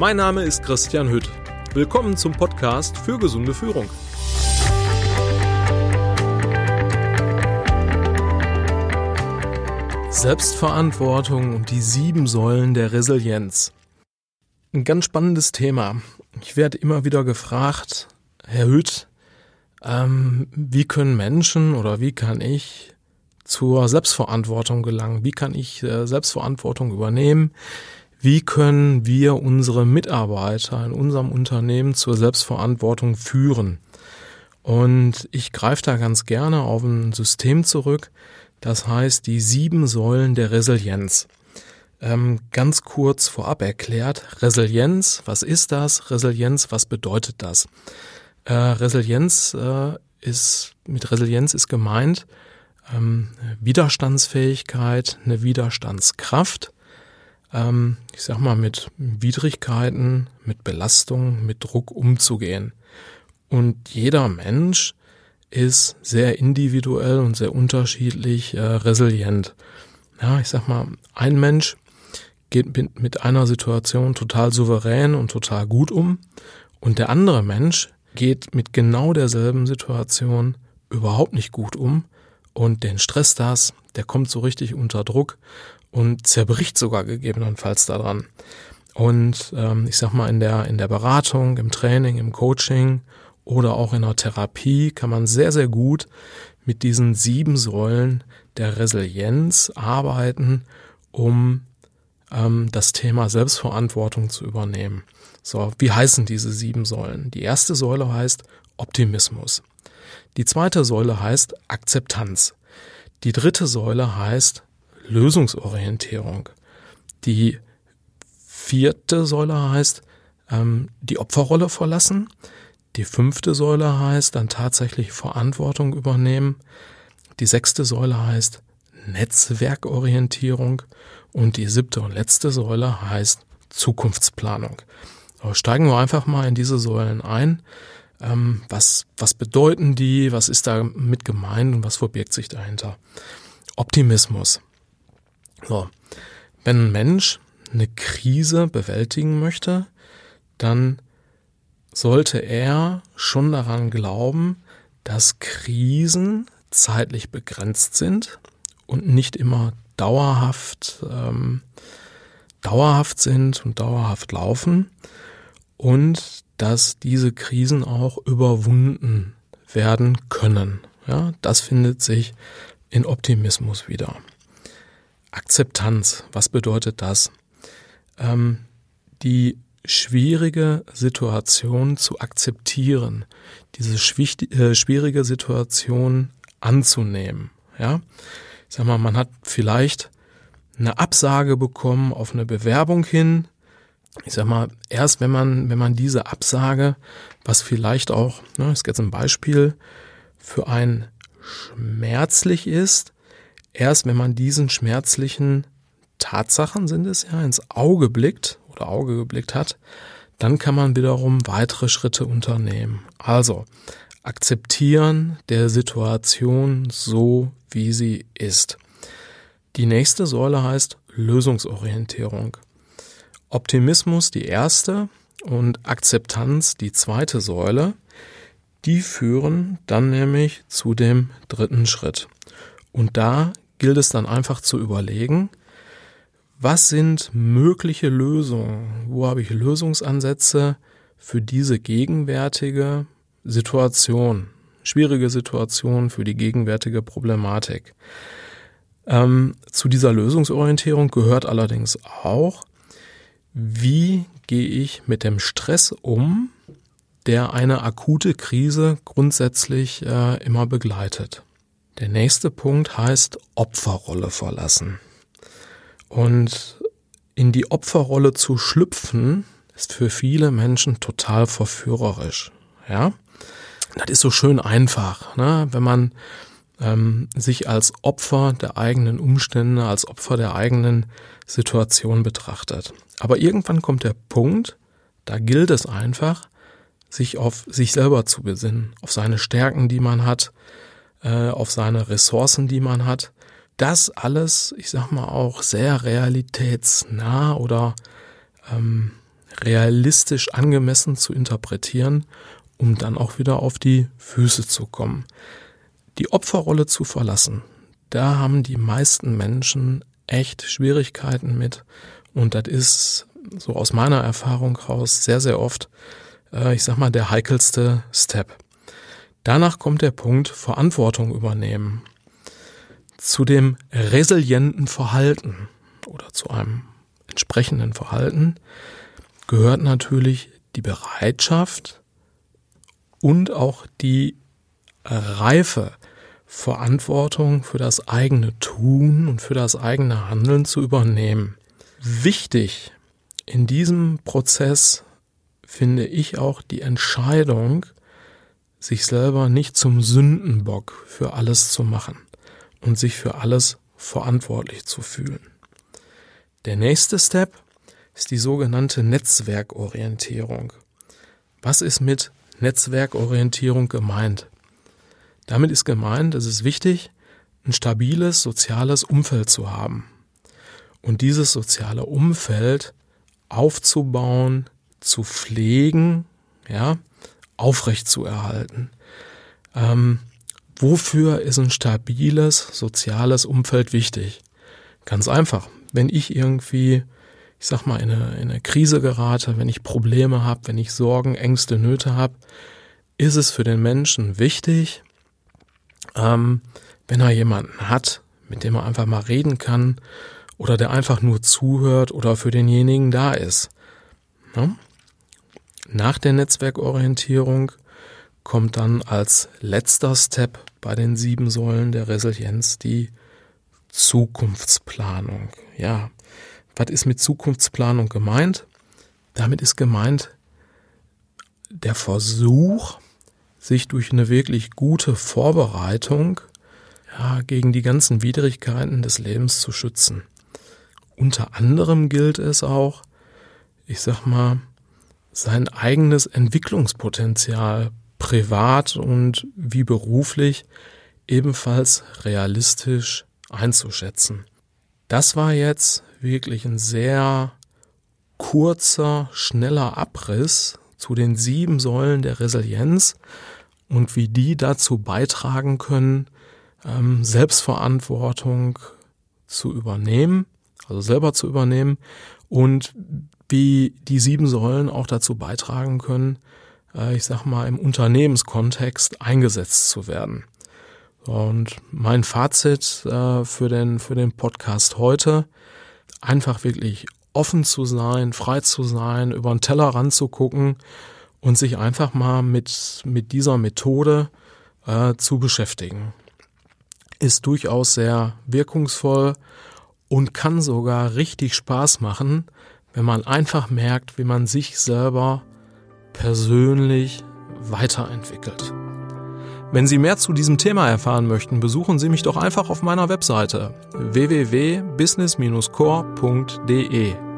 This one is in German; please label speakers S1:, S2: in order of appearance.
S1: Mein Name ist Christian Hütt. Willkommen zum Podcast für gesunde Führung. Selbstverantwortung und die sieben Säulen der Resilienz. Ein ganz spannendes Thema. Ich werde immer wieder gefragt, Herr Hütt, ähm, wie können Menschen oder wie kann ich zur Selbstverantwortung gelangen? Wie kann ich äh, Selbstverantwortung übernehmen? Wie können wir unsere Mitarbeiter in unserem Unternehmen zur Selbstverantwortung führen? Und ich greife da ganz gerne auf ein System zurück, das heißt die sieben Säulen der Resilienz. Ähm, ganz kurz vorab erklärt, Resilienz, was ist das? Resilienz, was bedeutet das? Äh, Resilienz äh, ist, mit Resilienz ist gemeint ähm, Widerstandsfähigkeit, eine Widerstandskraft, ähm, ich sag mal, mit Widrigkeiten, mit Belastung, mit Druck umzugehen. Und jeder Mensch ist sehr individuell und sehr unterschiedlich äh, resilient. Ja, ich sag mal, ein Mensch geht mit, mit einer Situation total souverän und total gut um und der andere Mensch geht mit genau derselben Situation überhaupt nicht gut um und den Stress das, der kommt so richtig unter Druck und zerbricht sogar gegebenenfalls daran. Und ähm, ich sag mal, in der, in der Beratung, im Training, im Coaching oder auch in der Therapie kann man sehr, sehr gut mit diesen sieben Säulen der Resilienz arbeiten, um ähm, das Thema Selbstverantwortung zu übernehmen. So, wie heißen diese sieben Säulen? Die erste Säule heißt Optimismus. Die zweite Säule heißt Akzeptanz. Die dritte Säule heißt Lösungsorientierung. Die vierte Säule heißt ähm, die Opferrolle verlassen. Die fünfte Säule heißt dann tatsächlich Verantwortung übernehmen. Die sechste Säule heißt Netzwerkorientierung. Und die siebte und letzte Säule heißt Zukunftsplanung. Aber steigen wir einfach mal in diese Säulen ein. Ähm, was, was bedeuten die? Was ist da mit gemeint und was verbirgt sich dahinter? Optimismus. So. Wenn ein Mensch eine Krise bewältigen möchte, dann sollte er schon daran glauben, dass Krisen zeitlich begrenzt sind und nicht immer dauerhaft, ähm, dauerhaft sind und dauerhaft laufen und dass diese Krisen auch überwunden werden können. Ja, das findet sich in Optimismus wieder. Akzeptanz, was bedeutet das? Ähm, die schwierige Situation zu akzeptieren, diese äh, schwierige Situation anzunehmen. Ja, ich sag mal, man hat vielleicht eine Absage bekommen auf eine Bewerbung hin. Ich sag mal, erst wenn man, wenn man diese Absage, was vielleicht auch, ne, ist jetzt ein Beispiel, für ein schmerzlich ist, erst wenn man diesen schmerzlichen Tatsachen sind es ja ins Auge blickt oder Auge geblickt hat, dann kann man wiederum weitere Schritte unternehmen. Also akzeptieren der Situation so, wie sie ist. Die nächste Säule heißt Lösungsorientierung. Optimismus die erste und Akzeptanz die zweite Säule. Die führen dann nämlich zu dem dritten Schritt. Und da gilt es dann einfach zu überlegen, was sind mögliche Lösungen? Wo habe ich Lösungsansätze für diese gegenwärtige Situation? Schwierige Situation für die gegenwärtige Problematik. Ähm, zu dieser Lösungsorientierung gehört allerdings auch, wie gehe ich mit dem Stress um, der eine akute Krise grundsätzlich äh, immer begleitet. Der nächste Punkt heißt Opferrolle verlassen. Und in die Opferrolle zu schlüpfen, ist für viele Menschen total verführerisch. Ja, das ist so schön einfach, ne? wenn man ähm, sich als Opfer der eigenen Umstände, als Opfer der eigenen Situation betrachtet. Aber irgendwann kommt der Punkt, da gilt es einfach, sich auf sich selber zu besinnen, auf seine Stärken, die man hat, äh, auf seine Ressourcen, die man hat. Das alles, ich sag mal auch sehr realitätsnah oder ähm, realistisch angemessen zu interpretieren, um dann auch wieder auf die Füße zu kommen. Die Opferrolle zu verlassen, da haben die meisten Menschen echt Schwierigkeiten mit und das ist so aus meiner Erfahrung raus sehr, sehr oft, äh, ich sag mal, der heikelste Step. Danach kommt der Punkt Verantwortung übernehmen. Zu dem resilienten Verhalten oder zu einem entsprechenden Verhalten gehört natürlich die Bereitschaft und auch die Reife, Verantwortung für das eigene Tun und für das eigene Handeln zu übernehmen. Wichtig in diesem Prozess finde ich auch die Entscheidung, sich selber nicht zum Sündenbock für alles zu machen und sich für alles verantwortlich zu fühlen. Der nächste Step ist die sogenannte Netzwerkorientierung. Was ist mit Netzwerkorientierung gemeint? Damit ist gemeint, es ist wichtig, ein stabiles soziales Umfeld zu haben. Und dieses soziale Umfeld aufzubauen, zu pflegen, ja, aufrecht zu erhalten. Ähm, wofür ist ein stabiles soziales Umfeld wichtig? Ganz einfach. Wenn ich irgendwie, ich sag mal, in eine, in eine Krise gerate, wenn ich Probleme habe, wenn ich Sorgen, Ängste, Nöte habe, ist es für den Menschen wichtig, ähm, wenn er jemanden hat, mit dem er einfach mal reden kann oder der einfach nur zuhört oder für denjenigen da ist. Ja? Nach der Netzwerkorientierung kommt dann als letzter Step bei den sieben Säulen der Resilienz die Zukunftsplanung. Ja, was ist mit Zukunftsplanung gemeint? Damit ist gemeint der Versuch, sich durch eine wirklich gute Vorbereitung ja, gegen die ganzen Widrigkeiten des Lebens zu schützen. Unter anderem gilt es auch, ich sag mal, sein eigenes Entwicklungspotenzial privat und wie beruflich ebenfalls realistisch einzuschätzen. Das war jetzt wirklich ein sehr kurzer, schneller Abriss zu den sieben Säulen der Resilienz und wie die dazu beitragen können, ähm, Selbstverantwortung zu übernehmen, also selber zu übernehmen und wie die sieben Säulen auch dazu beitragen können, äh, ich sag mal, im Unternehmenskontext eingesetzt zu werden. Und mein Fazit äh, für den, für den Podcast heute, einfach wirklich offen zu sein, frei zu sein, über den Teller ranzugucken und sich einfach mal mit, mit dieser Methode äh, zu beschäftigen. Ist durchaus sehr wirkungsvoll und kann sogar richtig Spaß machen, wenn man einfach merkt, wie man sich selber persönlich weiterentwickelt. Wenn Sie mehr zu diesem Thema erfahren möchten, besuchen Sie mich doch einfach auf meiner Webseite www.business-core.de.